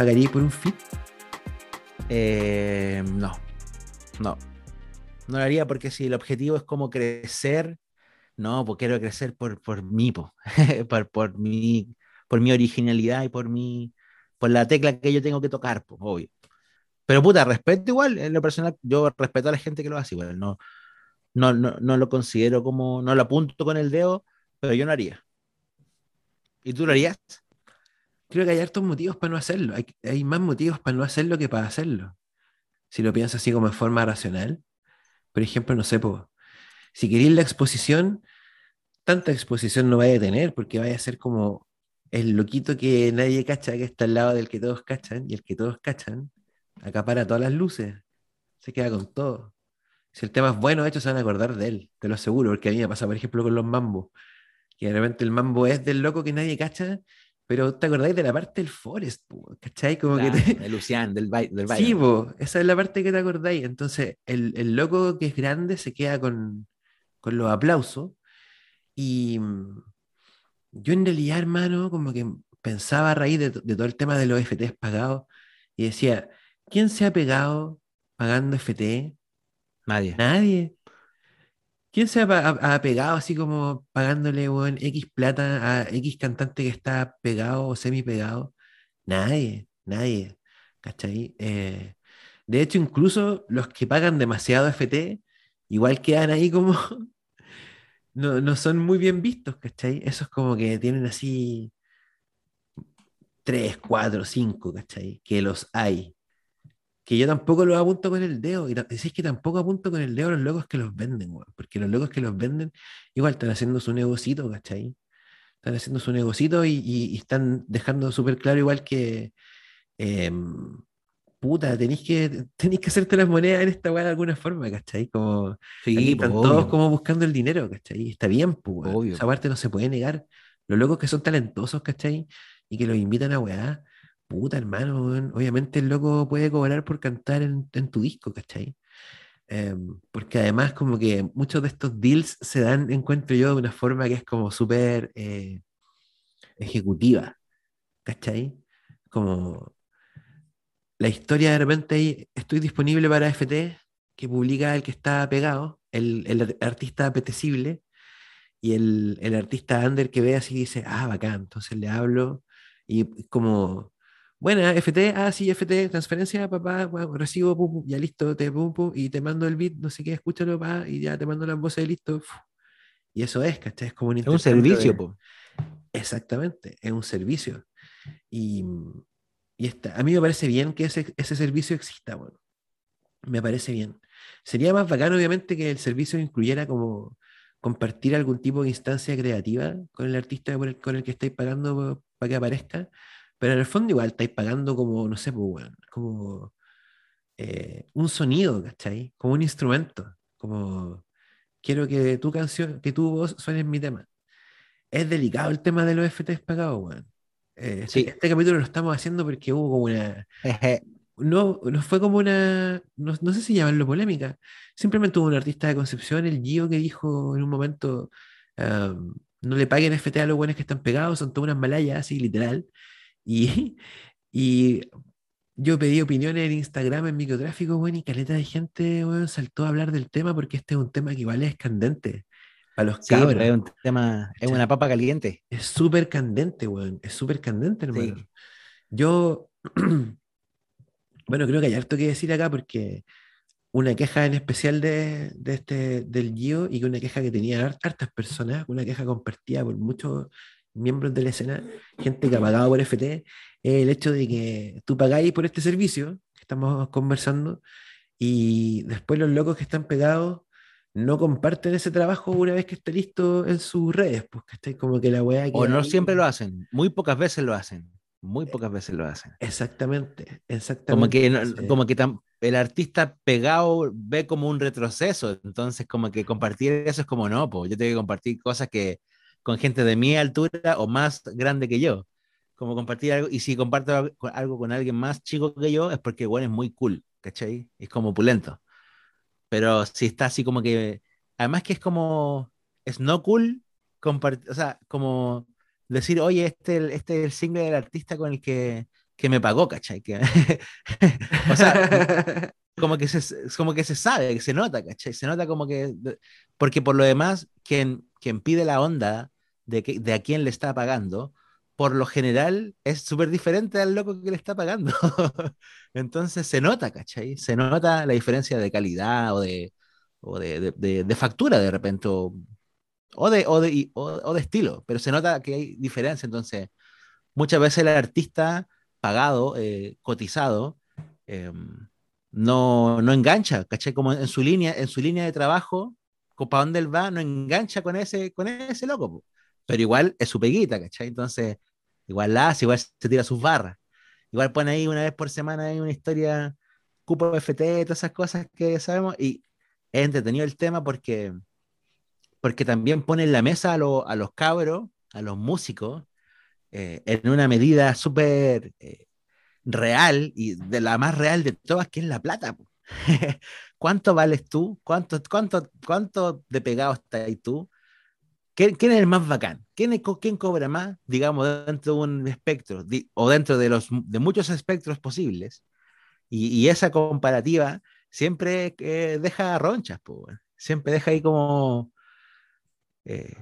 ¿Pagaríais por un fit? Eh, no, no. No lo haría porque si el objetivo es como crecer, no, pues quiero crecer por, por mí, po. por, por, mi, por mi originalidad y por mi, por la tecla que yo tengo que tocar, pues, obvio. Pero puta, respeto igual, en lo personal, yo respeto a la gente que lo hace igual, no, no, no, no lo considero como, no lo apunto con el dedo, pero yo no haría. ¿Y tú lo harías? Creo que hay hartos motivos para no hacerlo. Hay, más motivos para no hacerlo que para hacerlo. Si lo piensas así como en forma racional. Por ejemplo, no sé, si queréis la exposición, tanta exposición no vaya a tener, porque vaya a ser como el loquito que nadie cacha, que está al lado del que todos cachan, y el que todos cachan acapara todas las luces, se queda con todo. Si el tema es bueno, de hecho se van a acordar de él, te lo aseguro, porque a mí me pasa, por ejemplo, con los mambos, que de repente el mambo es del loco que nadie cacha, pero te acordáis de la parte del Forest, ¿cachai? Como que De Lucian, del, del Sí, esa es la parte que te acordáis. Entonces, el, el, loco que es grande se queda con, con los aplausos. Y mm, yo en realidad, hermano, como que pensaba a raíz de, de todo el tema de los FTs pagados y decía, ¿quién se ha pegado pagando FT? Nadie. Nadie. ¿Quién se ha, pegado así como pagándole X plata a X cantante que está pegado o semi pegado? Nadie, nadie. ¿Cachai? Eh, de hecho, incluso los que pagan demasiado FT, igual quedan ahí como. no, no son muy bien vistos, ¿cachai? Esos como que tienen así. 3, 4, 5, ¿cachai? Que los hay que yo tampoco los apunto con el dedo. Y decís que tampoco apunto con el dedo a los locos que los venden, porque los locos que los venden igual están haciendo su negocito, ¿cachai? Están haciendo su negocito y, están dejando súper claro igual que, em, puta, tenéis que, tenéis que hacerte las monedas en esta weá de alguna forma, ¿cachai? Como, sí, están todos como buscando el dinero, ¿cachai? Está bien, pues, obvio. esa parte no se puede negar. Los locos que son talentosos, ¿cachai? Y que los invitan a weá, puta hermano, obviamente el loco puede cobrar por cantar en, tu disco, ¿cachai? Em, porque además como que muchos de estos deals se dan, encuentro yo, de una forma que es como súper eh, ejecutiva, ¿cachai? Como la historia de repente ahí, estoy disponible para FT, que publica el que está pegado, el, artista apetecible, y el, el, artista under que ve así dice, ah, bacán, entonces le hablo, y como Buena, FT, ah, sí, FT, transferencia, papá, recibo, pum, ya listo, te pum, pum, y te mando el beat, no sé qué, escúchalo, pa, y ya te mando las voces, listo. Y eso es, ¿cachai? Es como un, es un servicio, po. Exactamente, es un servicio. Y, y está, a mí me parece bien que ese, ese servicio exista, bueno. Me parece bien. Sería más bacán, obviamente, que el servicio incluyera como compartir algún tipo de instancia creativa con el artista con el que estáis pagando para que aparezca pero en el fondo igual estáis pagando como, no sé, pues, como eh, un sonido, ¿cachai? Como un instrumento. Como quiero que tu canción, que tu voz suene en mi tema. Es delicado el tema de los FTs pagados, weón. Eh, este, este, capítulo lo estamos haciendo porque hubo como una. no, no fue como una. No, sé si llamarlo polémica. Simplemente hubo un artista de Concepción, el Gio, que dijo en un momento. no le paguen FT a los buenos que están pegados, son todas unas malayas, así literal. Y, y yo pedí opiniones en Instagram, en microtráfico, bueno, y caleta de gente, bueno, saltó a hablar del tema porque este es un tema que igual es candente. A los sí, es un tema, es una papa caliente. Es súper candente, weón. Es súper candente, hermano. Yo, bueno, creo que hay harto que decir acá porque una queja en especial de, de este, del Gio y una queja que tenían hartas personas, una queja compartida por muchos miembros de la escena, gente que ha pagado por FT, el hecho de que tú pagáis por este servicio que estamos conversando y después los locos que están pegados no comparten ese trabajo una vez que esté listo en sus redes, pues que como que la weá... O no siempre lo hacen, muy pocas veces lo hacen, muy pocas veces lo hacen. Exactamente, exactamente. Como que, como que el artista pegado ve como un retroceso, entonces como que compartir eso es como no, pues yo tengo que compartir cosas que, con gente de mi altura o más grande que yo. Como compartir algo, y si comparto algo con alguien más chico que yo, es porque bueno, es muy cool, ¿cachai? Es como opulento. Pero si está así como que, además que es como, es no cool, compartir, o sea, como decir, oye, este, este es el single del artista con el que, que me pagó, ¿cachai? Que, o sea, como que, se, como que se sabe, que se nota, ¿cachai? Se nota como que, porque por lo demás, quien, quien pide la onda de, que, de a quién le está pagando, por lo general es súper diferente al loco que le está pagando. Entonces se nota, ¿cachai? Se nota la diferencia de calidad o de, o de, de, de factura de repente, o, de, o, de, o, de estilo, pero se nota que hay diferencia. Entonces, muchas veces el artista pagado, eh, cotizado, eh, no, no engancha, ¿cachai? Como en su línea, en su línea de trabajo, para dónde él va, no engancha con ese, con ese loco, pero igual es su peguita, ¿cachai? Entonces, igual la hace, igual se tira sus barras. Igual pone ahí una vez por semana ahí una historia, cupo FT, todas esas cosas que sabemos, y es entretenido el tema porque, porque también pone en la mesa a, a los cabros, a los músicos, eh, en una medida súper eh, real y de la más real de todas, que es la plata. ¿Cuánto vales tú? ¿Cuánto, cuánto, cuánto de pegado estás tú? ¿Quién, es el más bacán? ¿Quién, ¿Quién cobra más, digamos, dentro de un espectro o dentro de, los, de muchos espectros posibles? Y, y esa comparativa siempre eh, deja ronchas, pues, siempre deja ahí como... Eh,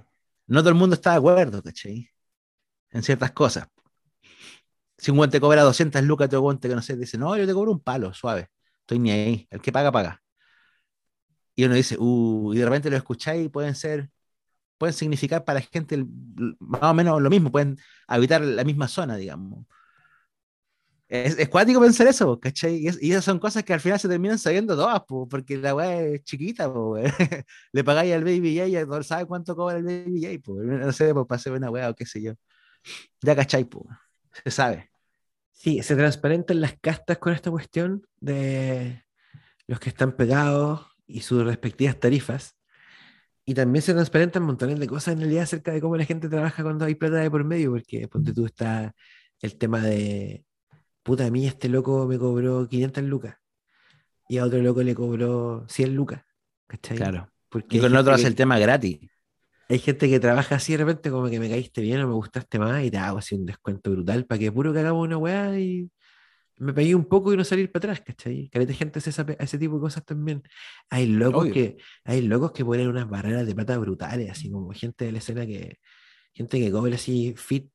no todo el mundo está de acuerdo, ¿cachai? En ciertas cosas. Si un guante cobra 200 lucas, otro guante que no sé, dice, no, yo te cobro un palo, suave, estoy ni ahí, el que paga, paga. Y uno dice, uh, y de repente lo escucháis y pueden ser, pueden significar para gente más o menos lo mismo, pueden habitar la misma zona, digamos. Es, es cuático pensar eso, ¿cachai? Y, esas son cosas que al final se terminan sabiendo todas, porque la weá es chiquita, le pagáis al Baby J y no sabe cuánto cobra el Baby J, no sé, pues hacer una weá o qué sé yo. Ya, ¿cachai? Se sabe. Sí, se transparentan las castas con esta cuestión de los que están pegados y sus respectivas tarifas. Y también se transparentan montones de cosas en realidad acerca de cómo la gente trabaja cuando hay plata de por medio, porque ponte tú está el tema de puta, a mí este loco me cobró 500 lucas y a otro loco le cobró 100 lucas. ¿cachai? Claro. Porque y con otro hace el tema gratis. Hay gente que trabaja así de repente como que me caíste bien o me gustaste más y te hago así un descuento brutal para que puro que hagamos una weá y me pegué un poco y no salir para atrás, ¿cachai? Que gente hace ese tipo de cosas también. Hay locos, que, hay locos que ponen unas barreras de plata brutales, así como gente de la escena que, gente que cobra así fit,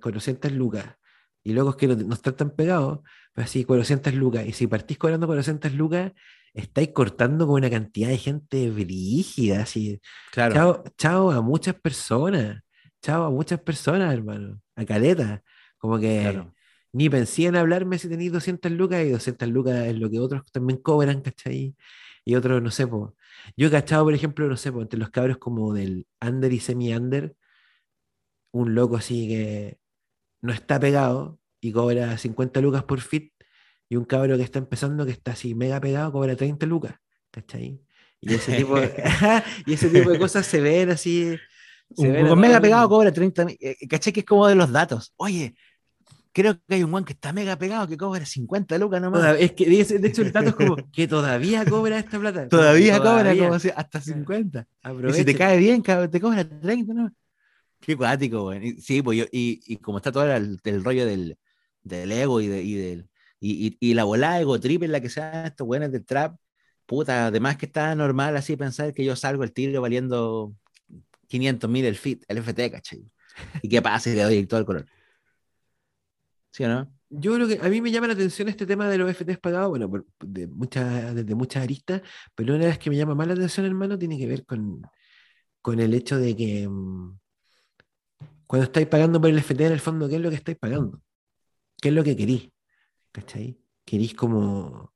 400 lucas y luego es que no, están tan pegados, pues así 400 lucas. Y si partís cobrando 400 lucas, estáis cortando con una cantidad de gente brígida, así. Claro. Chao, chao a muchas personas, chao a muchas personas, hermano, a caleta. Como que ni pensé en hablarme si tenéis 200 lucas y 200 lucas es lo que otros también cobran, ¿cachai? Y otros, no sé, pues. Yo he cachado, por ejemplo, no sé, entre los cabros como del under y semi-under, un loco así que no está pegado y cobra 50 lucas por fit, y un cabro que está empezando, que está así mega pegado, cobra 30 lucas, ¿cachai? Y ese tipo, y ese tipo de cosas se ven así. Se un mega pegado cobra 30, eh, ¿cachai? Que es como de los datos. Oye, creo que hay un guan que está mega pegado que cobra 50 lucas nomás. Es que de hecho el dato es como que todavía cobra esta plata. Todavía, cobra como hasta 50. Y si te cae bien, te cobra 30 nomás. Qué cuático, güey. Sí, pues yo, y, y, como está todo el, rollo del, del ego y, de, y, del, y, y, la volada ego triple en la que sean estos buenos del trap, puta, además que está normal así pensar que yo salgo el tiro valiendo 500 mil el fit, el FT, ¿cachai? Y qué pasa y le doy todo el color. ¿Sí o no? Yo creo que a mí me llama la atención este tema de los FTs pagados, bueno, de muchas, desde muchas aristas, pero una vez que me llama más la atención, hermano, tiene que ver con, con el hecho de que mm, cuando estáis pagando por el FT, en el fondo, ¿qué es lo que estáis pagando? ¿Qué es lo que querís? ¿Cachai? Querís como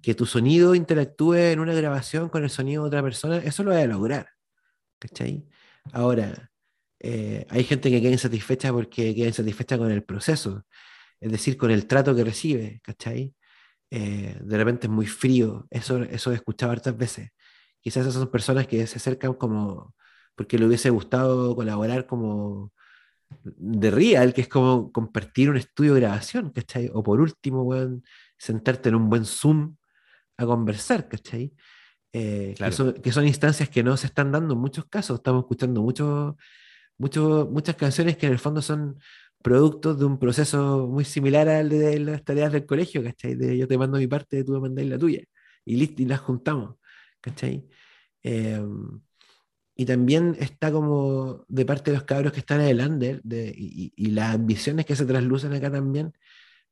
que tu sonido interactúe en una grabación con el sonido de otra persona, eso lo voy a lograr. ¿Cachai? Ahora, eh, hay gente que queda insatisfecha porque queda insatisfecha con el proceso, es decir, con el trato que recibe, ¿cachai? Eh, de repente es muy frío, eso, eso he escuchado hartas veces. Quizás esas son personas que se acercan como porque le hubiese gustado colaborar como de Real, que es como compartir un estudio de grabación, ¿cachai? O por último, sentarte en un buen Zoom a conversar, ¿cachai? Eh, que, son, instancias que no se están dando en muchos casos. Estamos escuchando mucho, mucho, muchas canciones que en el fondo son productos de un proceso muy similar al de las tareas del colegio, ¿cachai? De yo te mando mi parte, tú me mandáis la tuya. Y listo, y las juntamos, ¿cachai? Em, y también está como de parte de los cabros que están en el under de, y, y, las ambiciones que se traslucen acá también.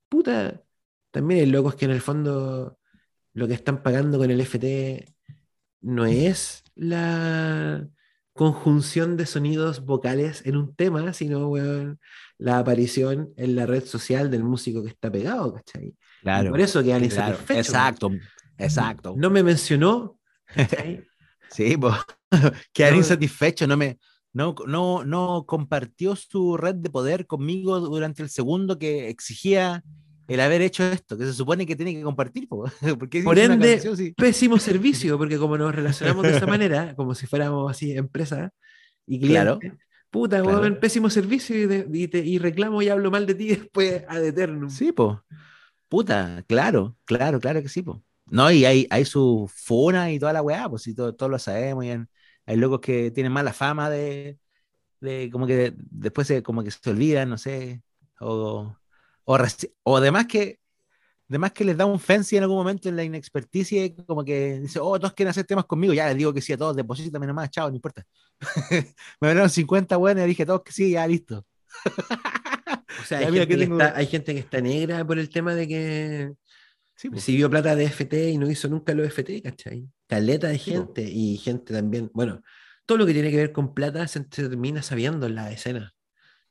Puta, también hay locos que en el fondo lo que están pagando con el FT no es la conjunción de sonidos vocales en un tema, sino la aparición en la red social del músico que está pegado, ¿cachai? Claro. Y por eso quedan claro, insatisfechos. Exacto, exacto. No me mencionó, ¿cachai? Sí, pues, quedar No. insatisfecho, no me, no, no, no compartió su red de poder conmigo durante el segundo que exigía el haber hecho esto, que se supone que tiene que compartir, po. porque Por ende, canción, sí. Pésimo servicio, porque como nos relacionamos de esa manera, como si fuéramos así empresa y Claro. cliente, puta, Claro. weón, pésimo servicio y, de- y te- y reclamo y hablo mal de ti después ad eternum. Sí, po. Puta, claro, claro, claro que sí, po. No, y hay, hay su funa y toda la weá, pues sí, todo- todos lo sabemos. y hay, hay locos que tienen mala fama de, de como que después se, como que se olvidan, no sé. O, o, o además que además que les da un fancy en algún momento en la inexperticia, como que dice, oh, todos quieren hacer temas conmigo, ya les digo que sí a todos, deposítame nomás, chao, no importa. Me dieron 50 buenas y dije todos que sí, ya listo. O sea, hay, gente que tengo- está, hay gente que está negra por el tema de que Sí, po. recibió plata de FT y no hizo nunca los FT, ¿cachai? Caleta de Sí, po. gente y gente también, bueno, todo lo que tiene que ver con plata se termina sabiendo en la escena,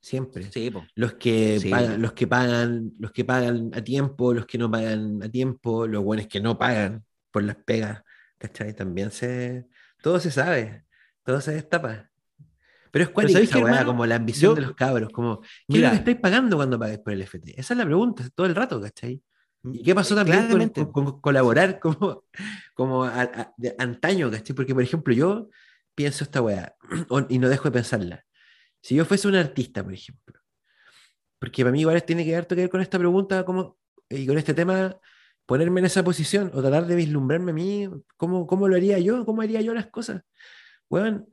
siempre. Sí, po. Los que, Sí. pagan, los que pagan, los que pagan a tiempo, los que no pagan a tiempo, los buenos que no pagan por las pegas, ¿cachai? También se, todo se sabe, todo se destapa. Pero es cuática ¿sabéis esa qué, weá, hermano? como la ambición Yo- de los cabros, como, ¿qué es Mira. lo que estáis pagando cuando pagáis por el FT? Esa es la pregunta, todo el rato, ¿cachai? ¿Y qué pasó Eh, también con, claramente. con- con colaborar como, como a- a- de antaño, ¿cachai? Porque, por ejemplo, yo pienso esta weá y no dejo de pensarla. Si yo fuese un artista, por ejemplo, porque para mí igual tiene que harto que ver con esta pregunta como, y con este tema, ponerme en esa posición o tratar de vislumbrarme a mí, ¿cómo, cómo lo haría yo? ¿Cómo haría yo las cosas? Weón,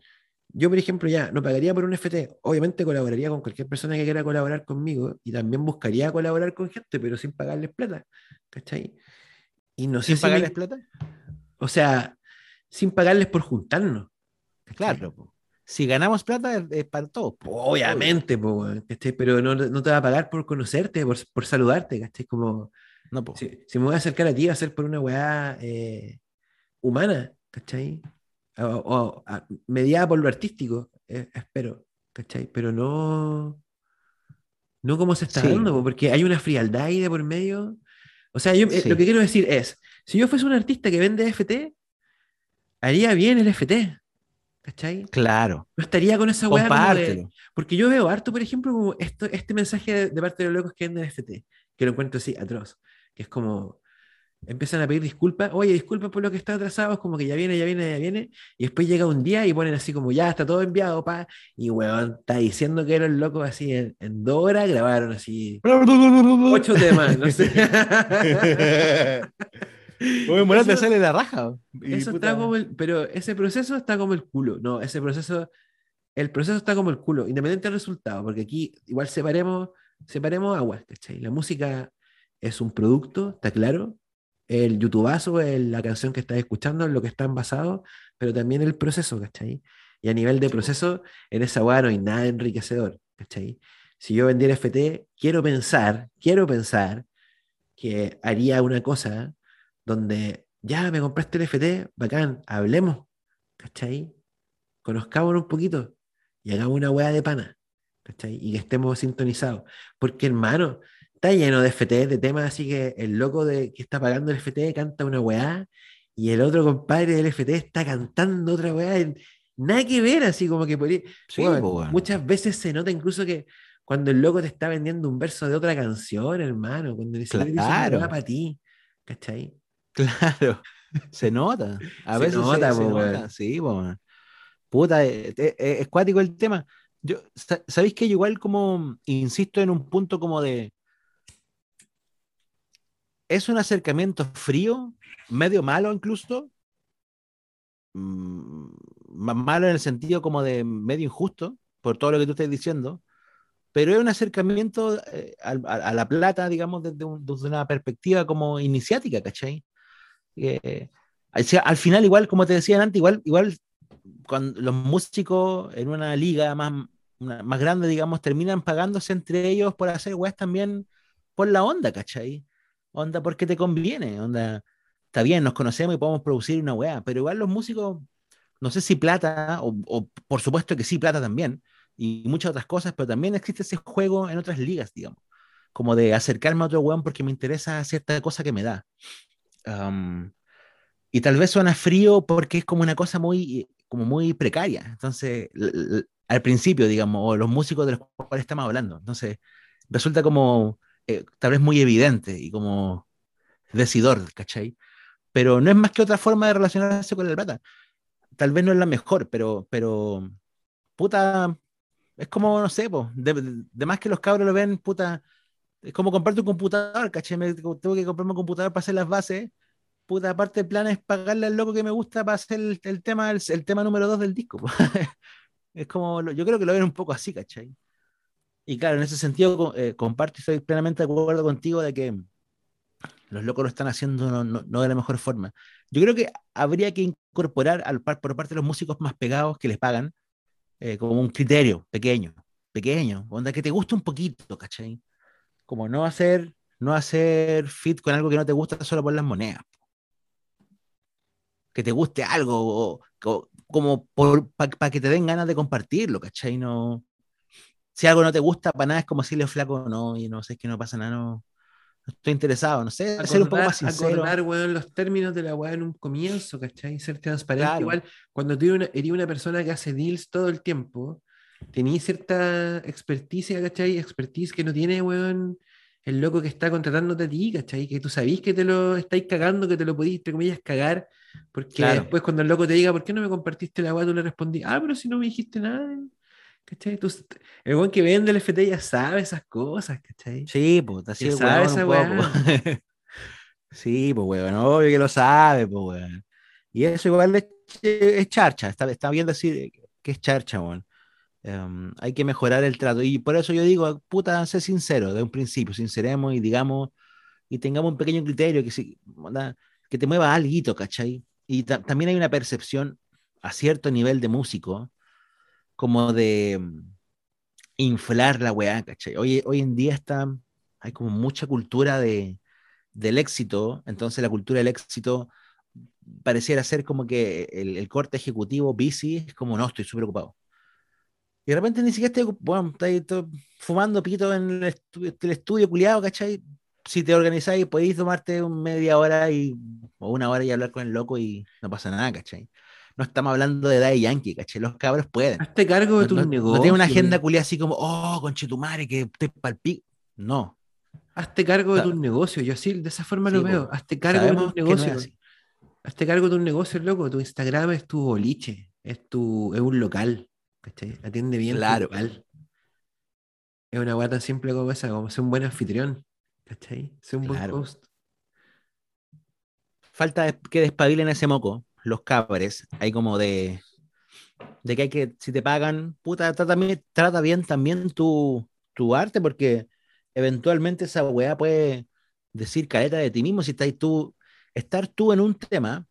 yo, por ejemplo, ya no pagaría por un FT. Obviamente colaboraría con cualquier persona que quiera colaborar conmigo y también buscaría colaborar con gente, pero sin pagarles plata. ¿Cachai? Y no sé ¿Sin si me- pagarles plata? o sea, sin pagarles por juntarnos. ¿cachai? Claro. po. Si ganamos plata es, para todos. Obviamente, po. Pero no, no te va a pagar por conocerte, por, por saludarte, ¿cachai? Como, No, si me voy a acercar a ti, va a ser por una weá eh, humana, ¿cachai? O, o, a- mediada por lo artístico, eh, espero, ¿cachai? Pero no, no como se está Sí. dando, po, porque hay una frialdad ahí de por medio. O sea, yo, eh, Sí. lo que quiero decir es, si yo fuese un artista que vende FT, haría bien el FT, ¿cachai? Claro. No estaría con esa weá porque yo veo harto, por ejemplo, como esto, este mensaje de, de parte de los locos que venden FT, que lo encuentro así atroz, que es como, empiezan a pedir disculpas, oye, disculpa por lo que está atrasado, es como que ya viene, ya viene, ya viene, y después llega un día y ponen así como, ya está todo enviado, pa, y weón, está diciendo que eran locos así, en, en dos horas grabaron así, ocho temas, no sé. Oye, Morán te sale la raja. Eso puta- está como el, pero ese proceso está como el culo. No, ese proceso, el proceso está como el culo, independiente del resultado, porque aquí igual separemos, separemos aguas, ¿cachai? La música es un producto, está claro. El youtubazo es la canción que estás escuchando, en lo que están basados, pero también el proceso, ¿cachai? Y a nivel de proceso, en esa weá no hay nada enriquecedor, ¿cachai? Si yo vendiera FT, quiero pensar, quiero pensar que haría una cosa donde ya me compraste el FT, bacán, hablemos, ¿cachai? Conozcámonos un poquito y hagamos una weá de pana, ¿cachai? Y que estemos sintonizados. Porque, hermano, está lleno de FT, de temas así que el loco de, que está pagando el FT canta una weá y el otro compadre del FT está cantando otra weá. Nada que ver, así como que Sí, Weón, po, weón. muchas veces se nota incluso que cuando el loco te está vendiendo un verso de otra canción, hermano, cuando dice una Claro. weá para ti, ¿cachai? Claro, se nota. A Se veces se- nota, se, po, nota, sí, po, weón. Puta, eh, eh, eh, es cuático el tema. Yo, sa- ¿sabéis que yo igual como insisto en un punto como de es un acercamiento frío, medio malo incluso, mm, malo en el sentido como de medio injusto, por todo lo que tú estás diciendo, pero es un acercamiento eh, a, la plata, digamos, desde, un- desde una perspectiva como iniciática, ¿cachai? Eh, al final, igual, como te decía antes, igual, igual cuando los músicos en una liga más, más grande, digamos, terminan pagándose entre ellos por hacer weas también por la onda, ¿cachai? Onda porque te conviene, onda. Está bien, nos conocemos y podemos producir una wea, pero igual los músicos, no sé si plata, o, por supuesto que sí, plata también, y muchas otras cosas, pero también existe ese juego en otras ligas, digamos, como de acercarme a otro weón porque me interesa cierta cosa que me da. Y tal vez suena frío porque es como una cosa muy, como muy precaria. Entonces, al principio, digamos, o los músicos de los cuales estamos hablando. Entonces, resulta como eh, tal vez muy evidente y como decidor, ¿cachai? Pero no es más que otra forma de relacionarse con la plata. Tal vez no es la mejor, pero, pero, puta, es como, no sé, po, de, de- más que los cabros lo ven, puta, es como comprarte un computador, ¿cachai? Me- tengo que comprarme un computador para hacer las bases puta, aparte el plan es pagarle al loco que me gusta para hacer el, el tema, el, el tema número dos del disco. es como, yo creo que lo ven un poco así, ¿cachai? Y claro, en ese sentido eh, comparto y estoy plenamente de acuerdo contigo de que los locos lo están haciendo no, de la mejor forma. Yo creo que habría que incorporar al, par- por parte de los músicos más pegados que les pagan eh, como un criterio pequeño, pequeño, que te guste un poquito, ¿cachai? Como no hacer, no hacer fit con algo que no te gusta solo por las monedas que te guste algo, como para que te den ganas de compartirlo, ¿cachai? No, si algo no te gusta para nada es como decirle flaco, no, y no sé, es que no pasa nada, no, no estoy interesado, no sé, ser un poco Acordar, más sincero. acordar, weón, los términos de la weá en un comienzo, ¿cachai? Ser transparente. Claro. Igual, cuando tú eres una, una persona que hace deals todo el tiempo, tenías cierta experticia, ¿cachai? Expertise que no tiene, weón, el loco que está contratándote a ti, ¿cachai? Que tú sabís que te lo estáis cagando, que te lo podís, entre comillas, cagar, porque Claro. después cuando el loco te diga, ¿por qué no me compartiste la weá? Tú le respondí, ah, pero si no me dijiste nada, ¿cachai? Tú, el weón que vende el FT ya sabe esas cosas, ¿cachai? Sí, pues, así Ya sabe esa poco. sí, pues, weón, obvio que lo sabe, pues, weón. Y eso igual es, es charcha, está, está bien decir que es charcha, weón. Em, hay que mejorar el trato. Y por eso yo digo, puta, sé sincero de un principio, sinceremos y digamos, y tengamos un pequeño criterio que, si, que te mueva algo, ¿cachai? Y ta- también hay una percepción a cierto nivel de músico, como de mm, inflar la weá, ¿cachai? Hoy, hoy en día está, hay como mucha cultura de, del éxito, entonces la cultura del éxito pareciera ser como que el, el corte ejecutivo busy es como, no, estoy súper ocupado. Y de repente ni siquiera estoy, bueno, fumando pito en el, estu- el estudio culiado, ¿cachai? Si te organizáis, podéis tomarte media hora y, o una hora y hablar con el loco y no pasa nada, ¿cachai? No estamos hablando de Daddy Yankee, ¿cachai? Los cabros pueden. Hazte cargo de No, tus no- negocios. no tiene una agenda culiada así como, oh, conchetumare, que estoy pal pico. No. Hazte cargo de tus negocios. Yo así, de esa forma Sí, lo veo. Hazte cargo de tus que no negocios. así. Hazte cargo de tus negocios, loco. Tu Instagram es tu boliche. Es, tu, es un local. ¿cachai? Atiende bien Claro. tu local. Es una tan simple como esa, como ser un buen anfitrión. ¿Cachai? Ser un Claro. buen host. falta que despabilen ese moco, los cabres, hay como de, de que hay que, si te pagan, puta, trata, trata bien también tu, tu arte, porque eventualmente esa weá puede decir caleta de ti mismo, si estás tú, estar tú en un tema,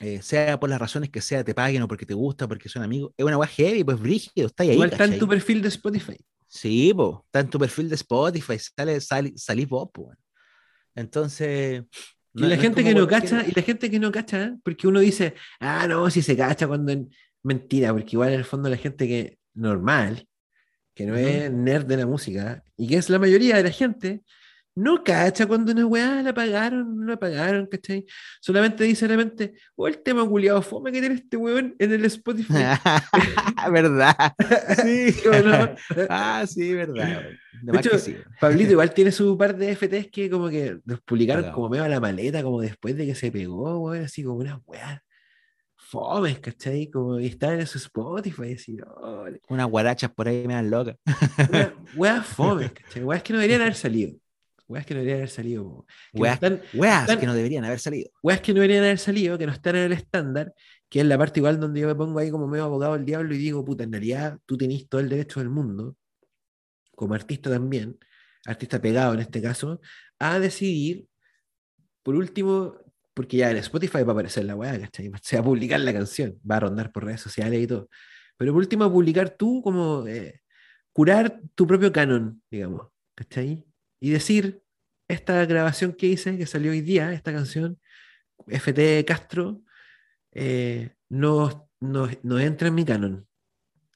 eh, sea por las razones que sea, te paguen o porque te gusta, porque son amigos, es una weá heavy, pues brígido, está ahí, Igual está en tu perfil de Spotify. Sí, po, está en tu perfil de Spotify, sale, sale, salís vos, po. Entonces... Y no- la no gente que no cualquier- cacha, y la gente que no cacha, porque uno dice, ah, no, si se cacha cuando. en-". Mentira, porque igual en el fondo la gente que normal, que no es nerd de la música, y que es la mayoría de la gente, no cacha cuando una weá la pagaron, no la pagaron, ¿cachai? Solamente dice realmente, oh, el tema culiado fome que tiene este weón en el Spotify. verdad. Sí. ¿Sí o no? ah, sí, verdad. De De que hecho, sí. Pablito igual tiene su par de FTs que como que los publicaron como medio a la maleta, como después de que se pegó, weón, así como unas weas fomes, ¿cachai? Como que estaban en su Spotify, así, oh, Unas guarachas por ahí me dan loca. una- weas fomes, ¿cachai? Weas que no deberían haber salido. Weas que no deberían haber salido. Que no Weas, están- weas están- que no deberían haber salido. weas que no deberían haber salido, que no están en el estándar, que es la parte igual donde yo me pongo ahí como medio abogado del diablo y digo, puta, en realidad tú tenés todo el derecho del mundo como artista también, artista pegado en este caso, a decidir, por último, porque ya en Spotify va a aparecer la weá, ¿cachai? Se va a publicar la canción, va a rondar por redes sociales y todo. Pero por último, publicar tú como eh, curar tu propio canon, digamos, ¿cachai? Y decir, esta grabación que hice, que salió hoy día, esta canción, FT Castro, eh, no, no, no entra en mi canon.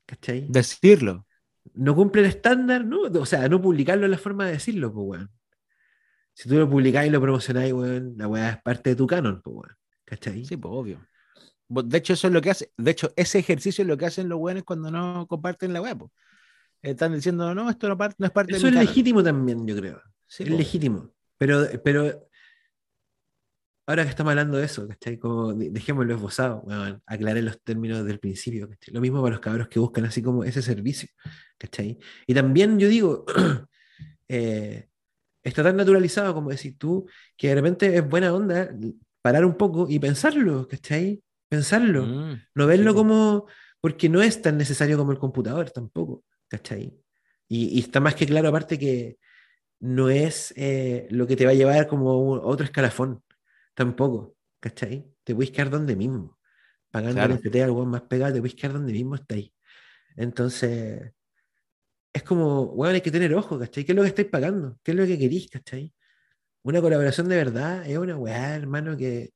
¿Cachai? Decirlo. No cumple el estándar, ¿no? O sea, no publicarlo es la forma de decirlo, pues, weón. Si tú lo publicáis y lo promocionáis, weón, la weá es parte de tu canon, pues, weón. ¿Cachai? Sí, pues obvio. De hecho, eso es lo que hace. De hecho, ese ejercicio es lo que hacen los weones cuando no comparten la web. Están diciendo, no, esto no, no es parte Eso de mi es canon". legítimo también, yo creo. Sí, es legítimo. Pero, pero ahora que estamos hablando de eso, ¿cachai? Como de- dejémoslo esbozado, weón, aclaré los términos del principio, ¿cachai? Lo mismo para los cabros que buscan así como ese servicio, ¿cachai? Y también yo digo, eh, está tan naturalizado como decir tú, que de repente es buena onda parar un poco y pensarlo, ¿cachai? Pensarlo. Mm, No verlo sí, como, porque no es tan necesario como el computador tampoco, ¿cachai? Y, y está más que claro aparte que no es eh, lo que te va a llevar como otro escalafón, tampoco, ¿cachai? Te puedes quedar donde mismo, pagando el FT al más pegado, te puedes quedar donde mismo estáis. Entonces, es como, bueno, hay que tener ojo, ¿cachai? ¿Qué es lo que estáis pagando? ¿Qué es lo que queréis, ¿cachai? Una colaboración de verdad es una weá, hermano, que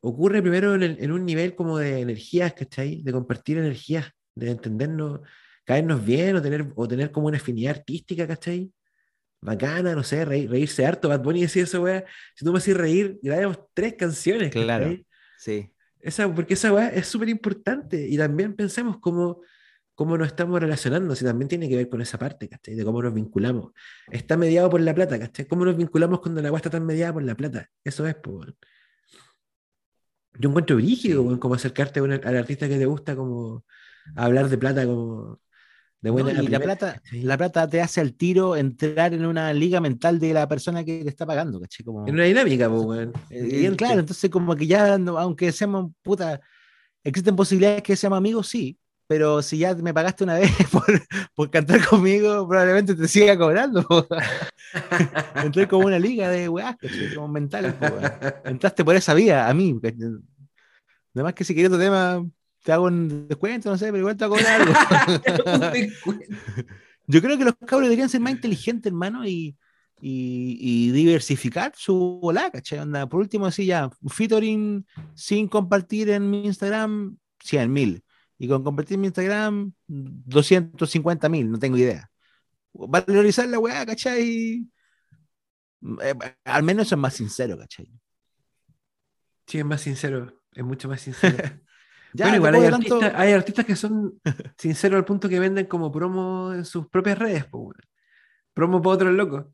ocurre primero en, el- en un nivel como de energías, ¿cachai? De compartir energías, de entendernos, caernos bien o tener, o tener como una afinidad artística, ¿cachai? Bacana, no sé, reír- reírse harto. Bad Bunny decía eso, weá. Si tú me haces reír, grabemos tres canciones, Claro. Sí. Esa, porque esa weá es súper importante. Y también pensemos cómo, cómo nos estamos relacionando, si también tiene que ver con esa parte, ¿cachai? De cómo nos vinculamos. Está mediado por la plata, ¿cachai? ¿Cómo nos vinculamos cuando la weá está tan mediada por la plata? Eso es, pues. Yo encuentro brígido, Sí. como acercarte a un- al artista que te gusta, como hablar de plata, como de No, buena y la plata, la plata te hace al tiro entrar en una liga mental de la persona que te está pagando, ¿cachai? Como, En una dinámica, pues, eh, Evidente. claro, entonces como que ya, no- aunque seamos puta, existen posibilidades que seamos amigos, sí, pero si ya me pagaste una vez por, por cantar conmigo, probablemente te siga cobrando. po. Entré como una liga de ¿cachai? Como po, weón. Entraste por esa vía, a mí. Además que si quieres otro tema, te hago un descuento, no sé, pero igual te cobrar algo. Yo creo que los cabros deberían ser más inteligentes, hermano, y, y, y diversificar su bola, ¿cachai? Onda, por último, así ya, un featuring sin compartir en mi Instagram, 100 mil. Y con compartir en mi Instagram, 250 mil, no tengo idea. Valorizar la weá, ¿cachai? Eh, al menos eso es más sincero, ¿cachai? Sí, es más sincero, es mucho más sincero. Ya, bueno, igual hay tanto- hay artistas que son sinceros al punto que venden como promo en sus propias redes, pues, promo para otros locos.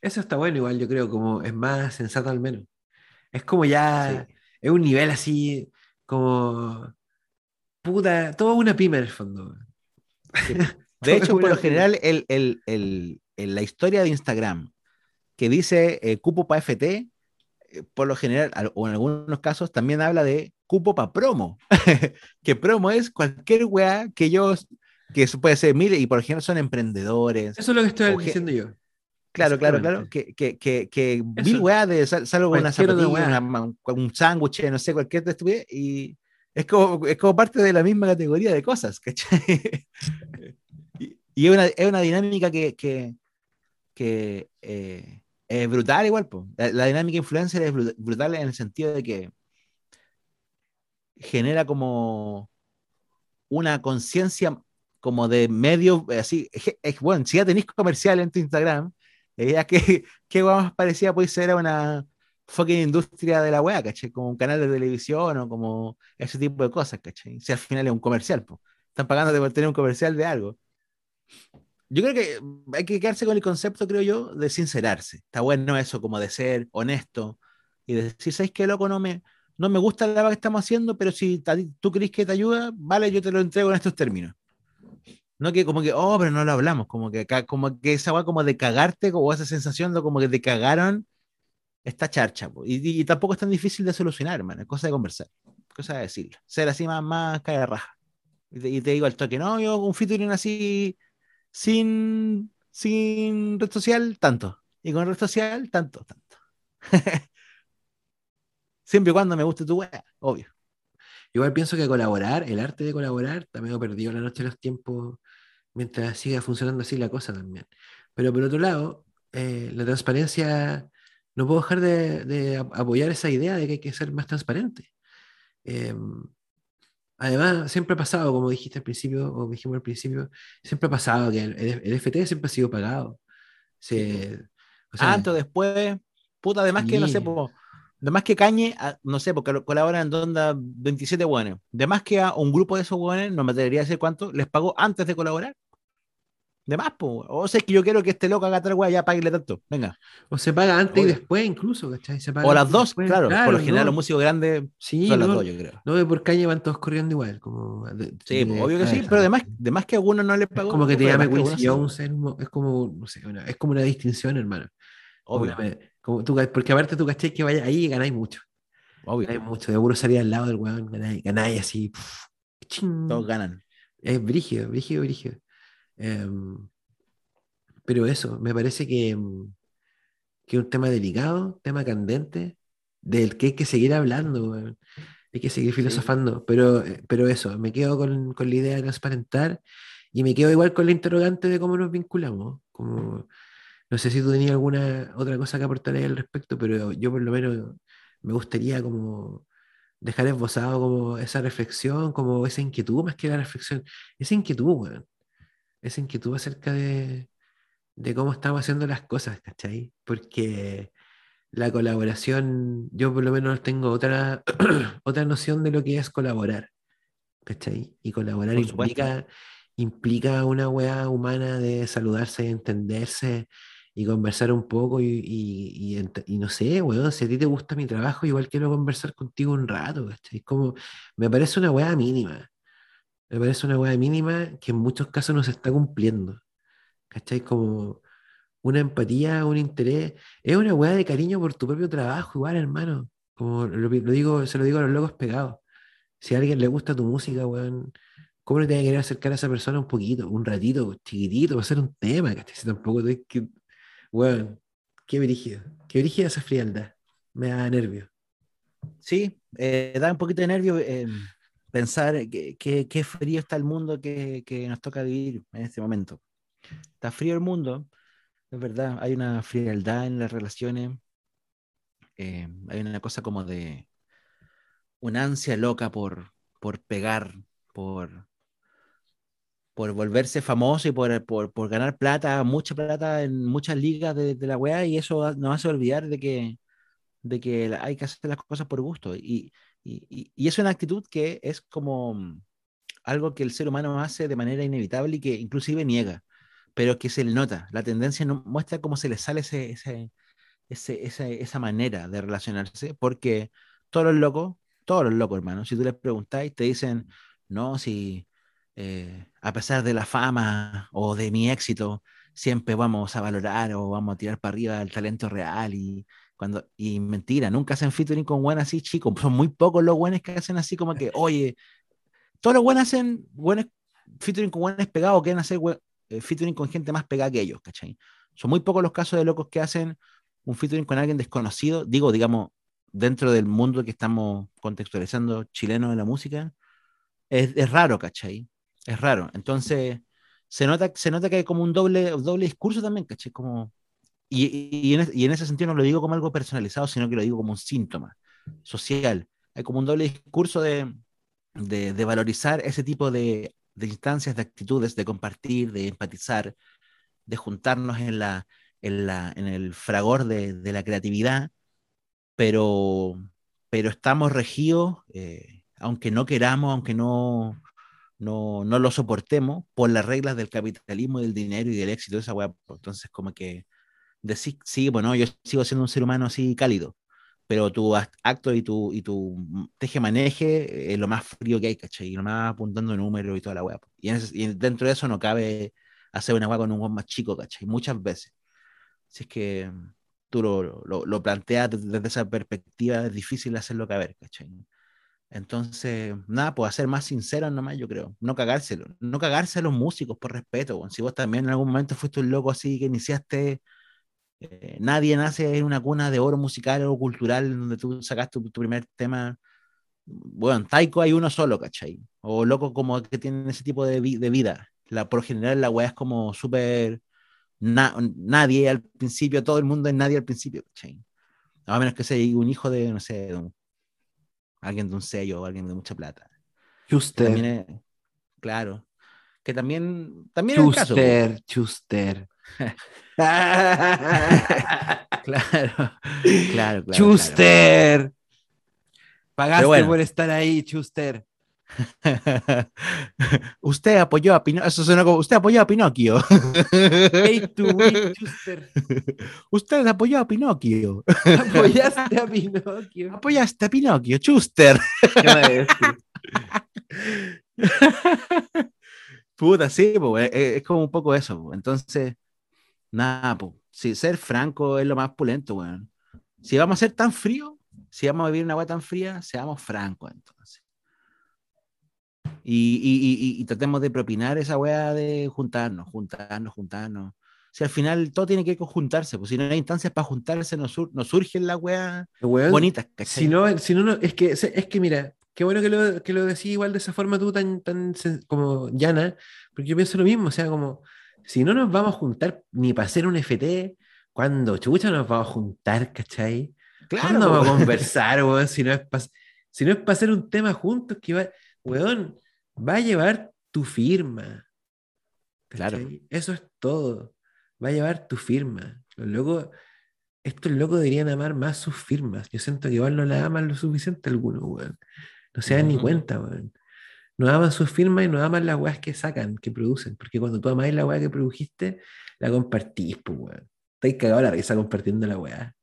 Eso está bueno, igual yo creo, como es más sensato al menos. Es como ya, Sí. es un nivel así, como puta, todo una pyme en el fondo. De hecho, por lo general, el, el- el- la historia de Instagram que dice eh, cupo para FT, por lo general, al- o en algunos casos, también habla de cupo para promo. que promo es cualquier weá que ellos, que eso puede ser, mire, y por lo general son emprendedores. Eso es lo que estoy diciendo yo. Claro, claro, claro. Que, que, que, que mil weá de sal- salvo una zapatilla, una- un, un sándwich, no sé, cualquier estupidez, y es como, es como parte de la misma categoría de cosas, ¿cachai? y y es, una, es una dinámica que, que, que eh, es brutal igual, po. La, dinámica influencer es bru- brutal en el sentido de que genera como una conciencia como de medio, así, es, es- bueno, si ya tenéis comercial en tu Instagram, ya que qué más parecida puede ser una fucking industria de la weá, ¿cachai? Como un canal de televisión o como ese tipo de cosas, ¿cachai? Si al final es un comercial, pues. Están pagándote por tener un comercial de algo. Yo creo que hay que quedarse con el concepto, creo yo, de sincerarse. Está bueno eso, como de ser honesto y de decir, ¿sabes qué, loco? No me, no me gusta la que estamos haciendo, pero si tú crees que te ayuda, vale, yo te lo entrego en estos términos. No que como que, oh, pero no lo hablamos, como que, ca- como que esa weá como de cagarte, como esa sensación de como que te cagaron, está charcha. y- y tampoco es tan difícil de solucionar, hermano, es cosa de conversar, cosa de decirlo. Ser así más, más cae de raja. Y te, y te digo al toque, no, yo un featuring así, sin, sin red social, tanto. Y con red social, tanto, tanto. Siempre y cuando me guste tu wea, obvio. Igual pienso que colaborar, el arte de colaborar, también he perdido la noche de los tiempos mientras siga funcionando así la cosa también. Pero por otro lado, eh, la transparencia, no puedo dejar de, apoyar esa idea de que hay que ser más transparente. Em, además, siempre ha pasado, como dijiste al principio, o dijimos al principio, siempre ha pasado que el, FT siempre ha sido pagado. Se, Antes, después, puta, además que no sé, además que Cañe, no sé, porque colaboran en Donda 27 buenos. Además que a un grupo de esos buenos, no me atrevería a decir cuánto, les pagó antes de colaborar. De más. O sea, es que yo quiero que este loco haga tal weá, ya pague tanto. Venga. O se paga antes y después, incluso, ¿cachai? Se paga o las dos, claro, Por lo general, los músicos grandes sí, son las dos, yo creo. No, por calle van todos corriendo igual. Como sí, obvio que sí, pero además, además que a uno no le pagó. Es como que te llame Quincy Jones, es como, no sé, es como una distinción, hermano. Obvio. Como, tú, porque aparte tú caché que vaya ahí y ganáis mucho. Obvio. Ganáis mucho. De seguro salir al lado del weón, ganáis, ganáis así. Todos ganan. Es brígido, brígido, brígido. Um, pero eso, me parece que, que es un tema delicado, tema candente, del que hay que seguir hablando, hay que seguir filosofando, pero, eh, pero eso, me quedo con, con, la idea de transparentar y me quedo igual con la interrogante de cómo nos vinculamos. Como, no sé si tú tenías alguna otra cosa que aportar ahí al respecto, pero yo por lo menos me gustaría como dejar esbozado como esa reflexión, como esa inquietud, más que la reflexión, esa inquietud, esa inquietud acerca de, de cómo estamos haciendo las cosas, ¿cachai? Porque la colaboración, yo por lo menos tengo otra, otra noción de lo que es colaborar, ¿cachai? Y colaborar implica, implica una weá humana de saludarse, entenderse y conversar un poco y, y, no sé, weón, si a ti te gusta mi trabajo, igual quiero conversar contigo un rato, ¿cachai? Como, me parece una weá mínima, me parece una weá mínima que en muchos casos no se está cumpliendo. ¿cachai? Como una empatía, un interés. Es una weá de cariño por tu propio trabajo, igual, hermano. Como lo, digo, se lo digo a los locos pegados. Si a alguien le gusta tu música, weón, ¿cómo no te vas a querer acercar a esa persona un poquito, un ratito, chiquitito, para hacer un tema, ¿cachai? Si tampoco te que. Weón, qué brígido. Qué brígida esa frialdad. Me da nervio. Sí, eh, da un poquito de nervio eh, pensar qué frío está el mundo que, que nos toca vivir en este momento. Está frío el mundo, es verdad, hay una frialdad en las relaciones, eh, hay una cosa como de una ansia loca por, por pegar, por, por volverse famoso y por, por, por, ganar plata, mucha plata en muchas ligas de, de la weá, y eso nos hace olvidar de que, de que hay que hacer las cosas por gusto. Y, y, y, es una actitud que es como algo que el ser humano hace de manera inevitable y que inclusive niega pero que se le nota. La tendencia no, muestra cómo se le sale ese, ese, ese, esa manera de relacionarse, porque todos los locos, todos los locos, hermano, si tú les preguntáis, te dicen, no, si eh, a pesar de la fama o de mi éxito, siempre vamos a valorar o vamos a tirar para arriba el talento real y cuando y mentira, nunca hacen featuring con buenas así, chicos, son muy pocos los buenos que hacen así como que, oye, todos los buenos hacen buenos featuring con buenos pegados, quieren hacer eh, featuring con gente más pegada que ellos, ¿cachai? Son muy pocos los casos de locos que hacen un featuring con alguien desconocido, digo, digamos, dentro del mundo que estamos contextualizando chileno de la música, es, es raro, ¿cachai? Es raro. Entonces, se nota, se nota que hay como un doble, doble discurso también, ¿cachai? Como, y, y, en, y, en, ese sentido no lo digo como algo personalizado, sino que lo digo como un síntoma social. Hay como un doble discurso de, de, de valorizar ese tipo de de instancias, de actitudes, de compartir, de empatizar, de juntarnos en, la, en, la, en el fragor de, de la creatividad, pero, pero estamos regidos, eh, aunque no queramos, aunque no, no, no, lo soportemos, por las reglas del capitalismo, del dinero y del éxito de esa web. Entonces, como que decir, sí, bueno, yo sigo siendo un ser humano así cálido, pero tu acto y tu, y tu teje-maneje es lo más frío que hay, ¿cachai? Y lo más apuntando números y toda la weá. Y, y, dentro de eso no cabe hacer una weá con un weón más chico, ¿cachai? Muchas veces. Si es que tú lo, lo, lo planteas desde esa perspectiva, es difícil hacerlo caber, ¿cachai? Entonces, nada, pues ser más sincero nomás, yo creo. No cagárselo. No cagarse a los músicos por respeto. weón. Si vos también en algún momento fuiste un loco así que iniciaste. Eh, nadie nace en una cuna de oro musical o cultural donde tú sacaste tu, tu primer tema. Bueno, Taiko hay uno solo, ¿cachai? O loco como que tienen ese tipo de, vi- de vida. La, por general la weá es como súper na- nadie al principio, todo el mundo es nadie al principio, ¿cachai? A menos que sea un hijo de, no sé, de un- alguien de un sello o alguien de mucha plata. Que Chuster, también es, claro, que también, también es el caso. po. Claro, claro, claro. Chuster. Pagaste bueno. por estar ahí, Chuster. usted apoyó a Pinocchio, eso suena como, usted apoyó a Pinocchio. Win, Chuster. usted apoyó a Pinocchio. Apoyaste a Pinocchio. Apoyaste a Pinocchio, Chuster. ¿Qué va a decir? Puta, sí, po, es, es como un poco eso. Entonces, nada, pues, si ser franco es lo más pulento, weón. Si vamos a ser tan frío, si vamos a vivir una agua tan fría, seamos francos entonces. Y, y- y- y tratemos de propinar esa weá de juntarnos, juntarnos, juntarnos. Si al final todo tiene que ver con juntarse, pues si no hay instancias para juntarse, nos, sur- nos surgen las weas Weón, bonitas, ¿cachai? Si no, si no, no, es que, es que mira, qué bueno que lo, que lo decís igual de esa forma tú tan, tan como llana, porque yo pienso lo mismo, o sea, como, si no nos vamos a juntar ni para hacer un FT, ¿cuándo chucha nos vamos a juntar, cachai? Claro, ¿Cuándo vamos a conversar, weón? Si no es para si no es hacer un tema juntos, que va, weón, va a llevar tu firma. Claro. Eso es todo. Va a llevar tu firma. Los locos, estos locos deberían amar más sus firmas. Yo siento que igual no la aman lo suficiente algunos, weón. No se dan ni cuenta, weón. No aman sus firmas y no aman las weas que sacan, que producen. Porque cuando tú amáis la wea que produjiste, la compartís, pues, weón. Estáis cagados la risa compartiendo la wea.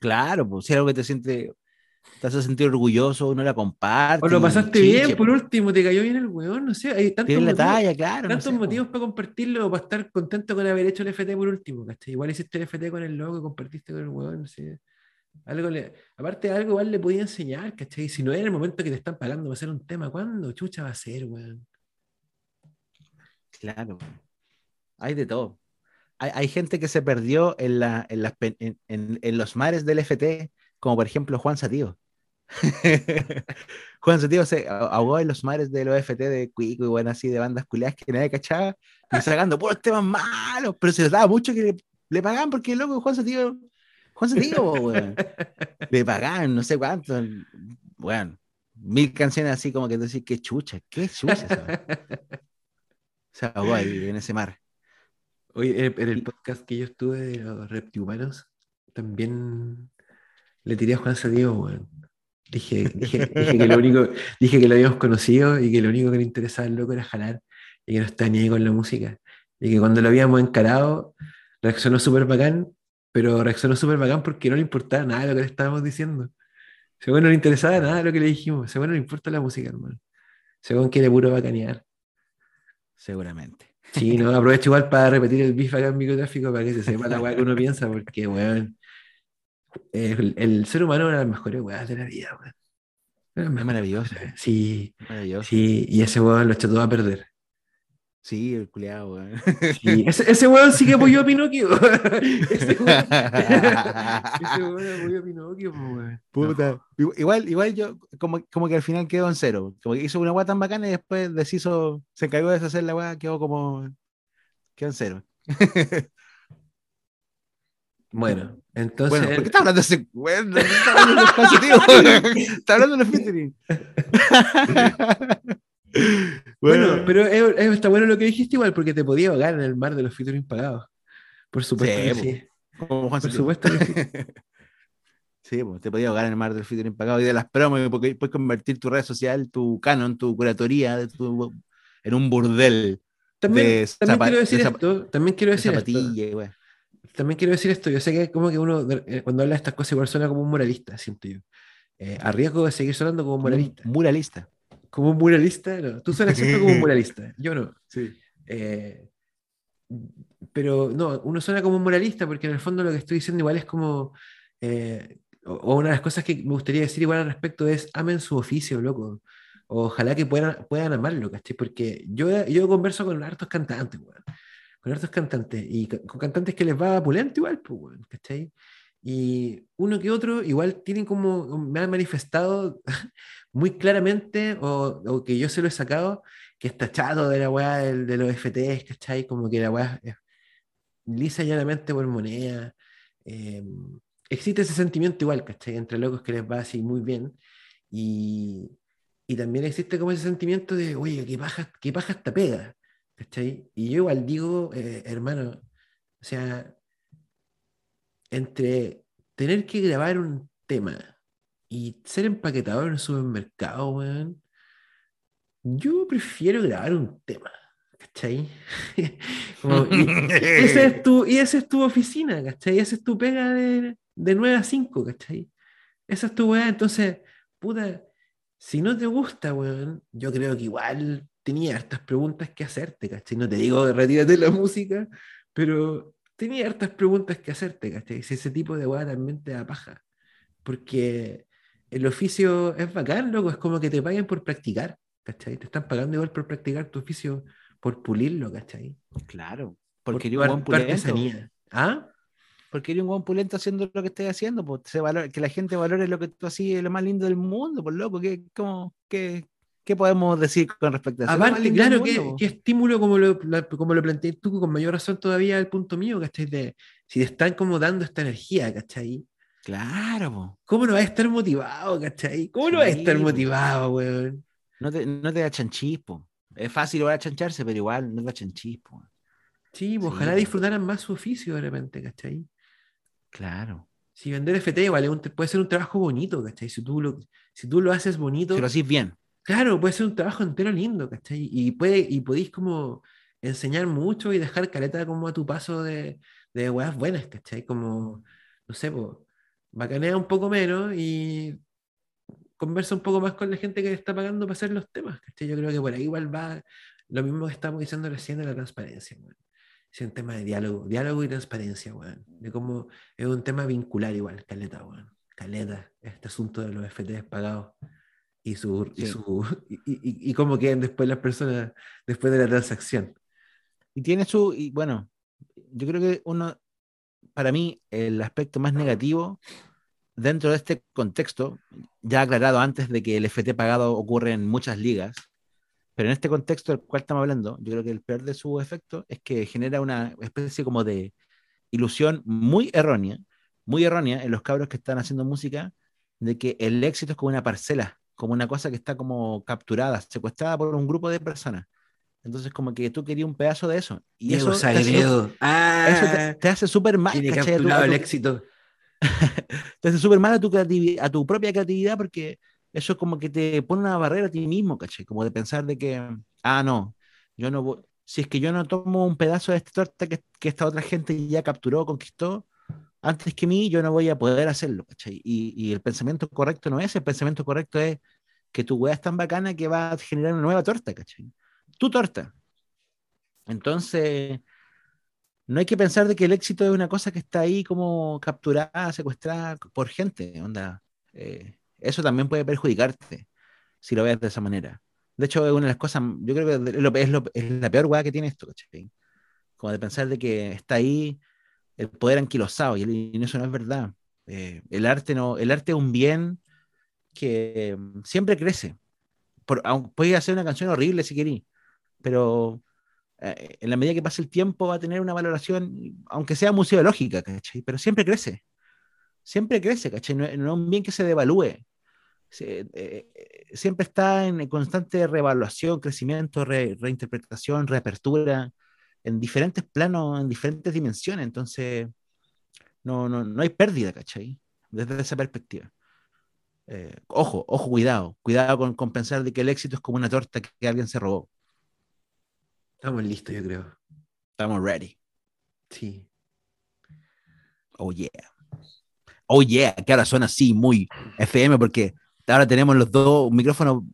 Claro, pues si es algo que te siente, te hace sentir orgulloso, uno la comparte. O lo pasaste chiche, bien, por pues. último, te cayó bien el weón, no sé, hay tantos la motivos, talla, claro. no tantos sé, pues. motivos para compartirlo o para estar contento con haber hecho el FT por último, ¿cachai? Igual hiciste el FT con el logo y compartiste con el weón, no sé. Algo le, aparte algo igual le podía enseñar, ¿cachai? Si no era el momento que te están pagando para hacer un tema, ¿cuándo chucha va a ser, weón? Claro. Hay de todo. Hay, hay gente que se perdió en, la, en, los mares del FT, como por ejemplo Juan Satío. Juan Satío se ahogó en los mares de los FT de Cuico y bueno, así de bandas culiadas que nadie cachaba y sacando puros temas malos, pero se les daba mucho que le, le pagaban porque loco Juan Satío, Juan Satío, po, weón. le pagaban no sé cuánto, bueno, mil canciones así como que decir qué chucha, qué chucha. esa weá. Se ahogó ahí en ese mar. Oye, en, el podcast que yo estuve de los reptihumanos, también le tiré a Juan Sadío, weón. Dije, dije, dije que lo único, dije que lo habíamos conocido y que lo único que le interesaba al loco era jalar y que no estaba ni ahí con la música. Y que cuando lo habíamos encarado, reaccionó súper bacán, pero reaccionó súper bacán porque no le importaba nada lo que le estábamos diciendo. Según no le interesaba nada lo que le dijimos, según no le importa la música, hermano. Según quiere puro bacanear. Seguramente. Sí, no, aprovecho igual para repetir el bif acá en microtráfico para que se sepa la weá que uno piensa, porque, weón, el, el ser humano es una de las mejores weas de la vida, weón. Es maravilloso. Sí, Maravilloso. sí, y ese weón lo echó todo a perder. Sí, el culiado, weón. Sí, ese, ese weón sí que apoyó a Pinocchio. ese weón, ese weón apoyó a Pinocchio, weón. Puta. Igual, igual yo, como, como que al final quedó en cero. Como que hizo una weá tan bacana y después deshizo, se encargó de deshacer la weá, quedó como. Quedó en cero. Bueno, entonces. Bueno, ¿por qué está hablando de ese weón? Está hablando de espacio, tío. Está hablando de los featuring. Bueno, pero es- es- está bueno lo que dijiste igual, porque te podía ahogar en el mar de los featuring pagados. Por supuesto Sí, que sí. como Juan Por Sotelo. supuesto que sí. Sí, pues, te podía ahogar en el mar del featuring pagado y de las promos, porque puedes convertir tu red social, tu canon, tu curatoría tu- en un burdel También, de, también quiero decir de esto, también quiero de decir esto, zapatilla, también quiero decir esto, yo sé que como que uno eh, cuando habla de estas cosas igual suena como un moralista, siento yo. Eh, a riesgo de seguir sonando como un Como un moralista. muralista. Como un muralista, no. Tú suenas siempre como un muralista, yo no. Sí. Eh, pero no, uno suena como un moralista porque en el fondo lo que estoy diciendo igual es como, eh, o, una de las cosas que me gustaría decir igual al respecto es amen su oficio, loco. Ojalá que puedan, puedan amarlo, ¿cachai? Porque yo, yo converso con hartos cantantes, weón. Con hartos cantantes. Y con cantantes que les va pulento igual, pues, weón, ¿cachai? Y uno que otro igual tienen como, me han manifestado muy claramente, o, o, que yo se lo he sacado, que está chato de la weá de, de, los FTs, ¿cachai? Como que la weá es lisa y llanamente por moneda. Eh, existe ese sentimiento igual, ¿cachai? Entre locos que les va así muy bien. Y, y también existe como ese sentimiento de, oye, qué paja, qué paja esta pega, ¿cachai? Y yo igual digo, eh, hermano, o sea, entre tener que grabar un tema y ser empaquetador en un supermercado, weón, yo prefiero grabar un tema. ¿Cachai? y, esa es tu, y esa es tu oficina, ¿cachai? Esa es tu pega de, de 9 a 5, ¿cachai? Esa es tu weá. Entonces, puta, si no te gusta, weón, yo creo que igual tenía hartas preguntas que hacerte, ¿cachai? No te digo retírate la música, pero tenía hartas preguntas que hacerte, ¿cachai? Si ese tipo de weá también te da paja. Porque el oficio es bacán, loco, es como que te paguen por practicar, ¿cachai? Te están pagando igual por practicar tu oficio, por pulirlo, ¿cachai? Claro, porque eres un buen pulento. ¿Ah? Porque eres un buen pulento haciendo lo que estés haciendo, pues, que la gente valore lo que tú hacías, es lo más lindo del mundo, por loco, ¿qué, cómo, qué, ¿qué podemos decir con respecto a eso? Aparte, claro, ¿qué, ¿qué, estímulo como lo, como lo planteé tú, con mayor razón todavía el punto mío, ¿cachai? De, si te están como dando esta energía, ¿cachai? Claro. ¿Cómo no vas a estar motivado, cachai? ¿Cómo no vas a estar motivado, weón? No te, no te da chanchispo. Es fácil a chancharse, pero igual no da chanchispo. Sí, ojalá disfrutaran más su oficio de repente, ¿cachai? Claro. Si vender FT vale puede ser un trabajo bonito, ¿cachai? Si tú lo, si tú lo haces bonito. Si lo haces bien. Claro, puede ser un trabajo entero lindo, ¿cachai? Y, puede, y podéis como enseñar mucho y dejar caleta como a tu paso de, de weas buenas, ¿cachai? Como, no sé, pues, bacanea un poco menos y conversa un poco más con la gente que está pagando para hacer los temas. Yo creo que por ahí igual va lo mismo que estamos diciendo recién de la transparencia. Es un tema de diálogo, diálogo y transparencia, De cómo es un tema vincular igual, caleta, Caleta, este asunto de los FTs pagados y, su, y, su, y, cómo quedan después las personas después de la transacción. Y tiene su, y bueno, yo creo que uno, para mí, el aspecto más negativo dentro de este contexto, ya aclarado antes de que el FT pagado ocurre en muchas ligas, pero en este contexto del cual estamos hablando, yo creo que el peor de su efecto es que genera una especie como de ilusión muy errónea, muy errónea en los cabros que están haciendo música, de que el éxito es como una parcela, como una cosa que está como capturada, secuestrada por un grupo de personas. Entonces, como que tú querías un pedazo de eso. Y eso, te hace, ah, te, hace súper mal. Tiene capturado el éxito. Entonces, súper mal a tu, a tu propia creatividad porque eso es como que te pone una barrera a ti mismo, ¿caché? Como de pensar de que, ah, no, yo no voy, si es que yo no tomo un pedazo de esta torta que, que esta otra gente ya capturó, conquistó, antes que mí, yo no voy a poder hacerlo. Y, y el pensamiento correcto no es, el pensamiento correcto es que tu weá es tan bacana que va a generar una nueva torta, ¿cachai? Tu torta. Entonces, no hay que pensar de que el éxito es una cosa que está ahí como capturada, secuestrada por gente. Onda. Eh, eso también puede perjudicarte si lo ves de esa manera. De hecho, es una de las cosas, yo creo que es, la peor hueá que tiene esto, ¿cachai? Como de pensar de que está ahí el poder anquilosado, y, eso no es verdad. Eh, el, arte no, el arte es un bien que siempre crece. Por, puede hacer una canción horrible si querí, pero eh, en la medida que pase el tiempo va a tener una valoración, aunque sea museológica. Pero siempre crece. Siempre crece, ¿cachai? No, es un bien que se devalúe. Eh, siempre está en constante revaluación, crecimiento, reinterpretación, reapertura, en diferentes planos, en diferentes dimensiones. Entonces, no, no, no hay pérdida, ¿cachai? Desde esa perspectiva. Eh, ojo, ojo, cuidado. Cuidado con, con pensar de que el éxito es como una torta que alguien se robó. Estamos listos, yo creo. Estamos ready. Sí. Oh yeah. Oh yeah, que ahora suena así muy FM porque ahora tenemos los dos micrófonos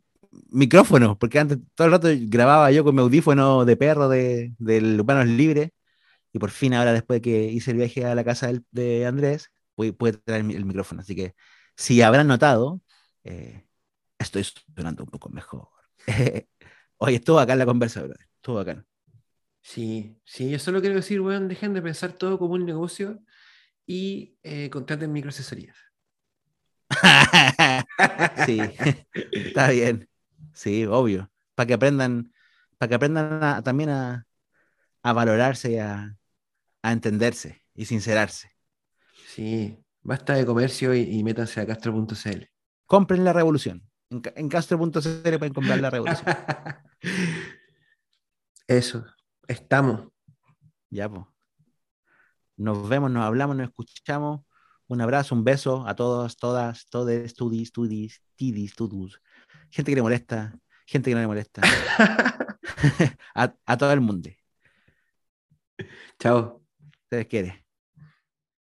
micrófonos, porque antes todo el rato grababa yo con mi audífono de perro de, del Urbanos Libre y por fin ahora después de que hice el viaje a la casa de Andrés, puede traer el micrófono. Así que si habrán notado, eh, estoy sonando un poco mejor. Oye, estuvo acá en la conversa, brother. Estuvo acá. Sí, sí, yo solo quiero decir, weón, dejen de pensar todo como un negocio y eh, contraten microasesorías. sí, está bien. Sí, obvio. Para que aprendan, para que aprendan también a, a, valorarse y a, a, entenderse y sincerarse. Sí, basta de comercio y, y métanse a castro.cl. Compren la revolución. En, en castro.cl pueden comprar la revolución. Eso, estamos. Ya, pues. Nos vemos, nos hablamos, nos escuchamos. Un abrazo, un beso a todos, todas, todos, tudis, tudis, tidis, tudus. Gente que le molesta, gente que no le molesta. a, a todo el mundo. Chao. Se les quiere.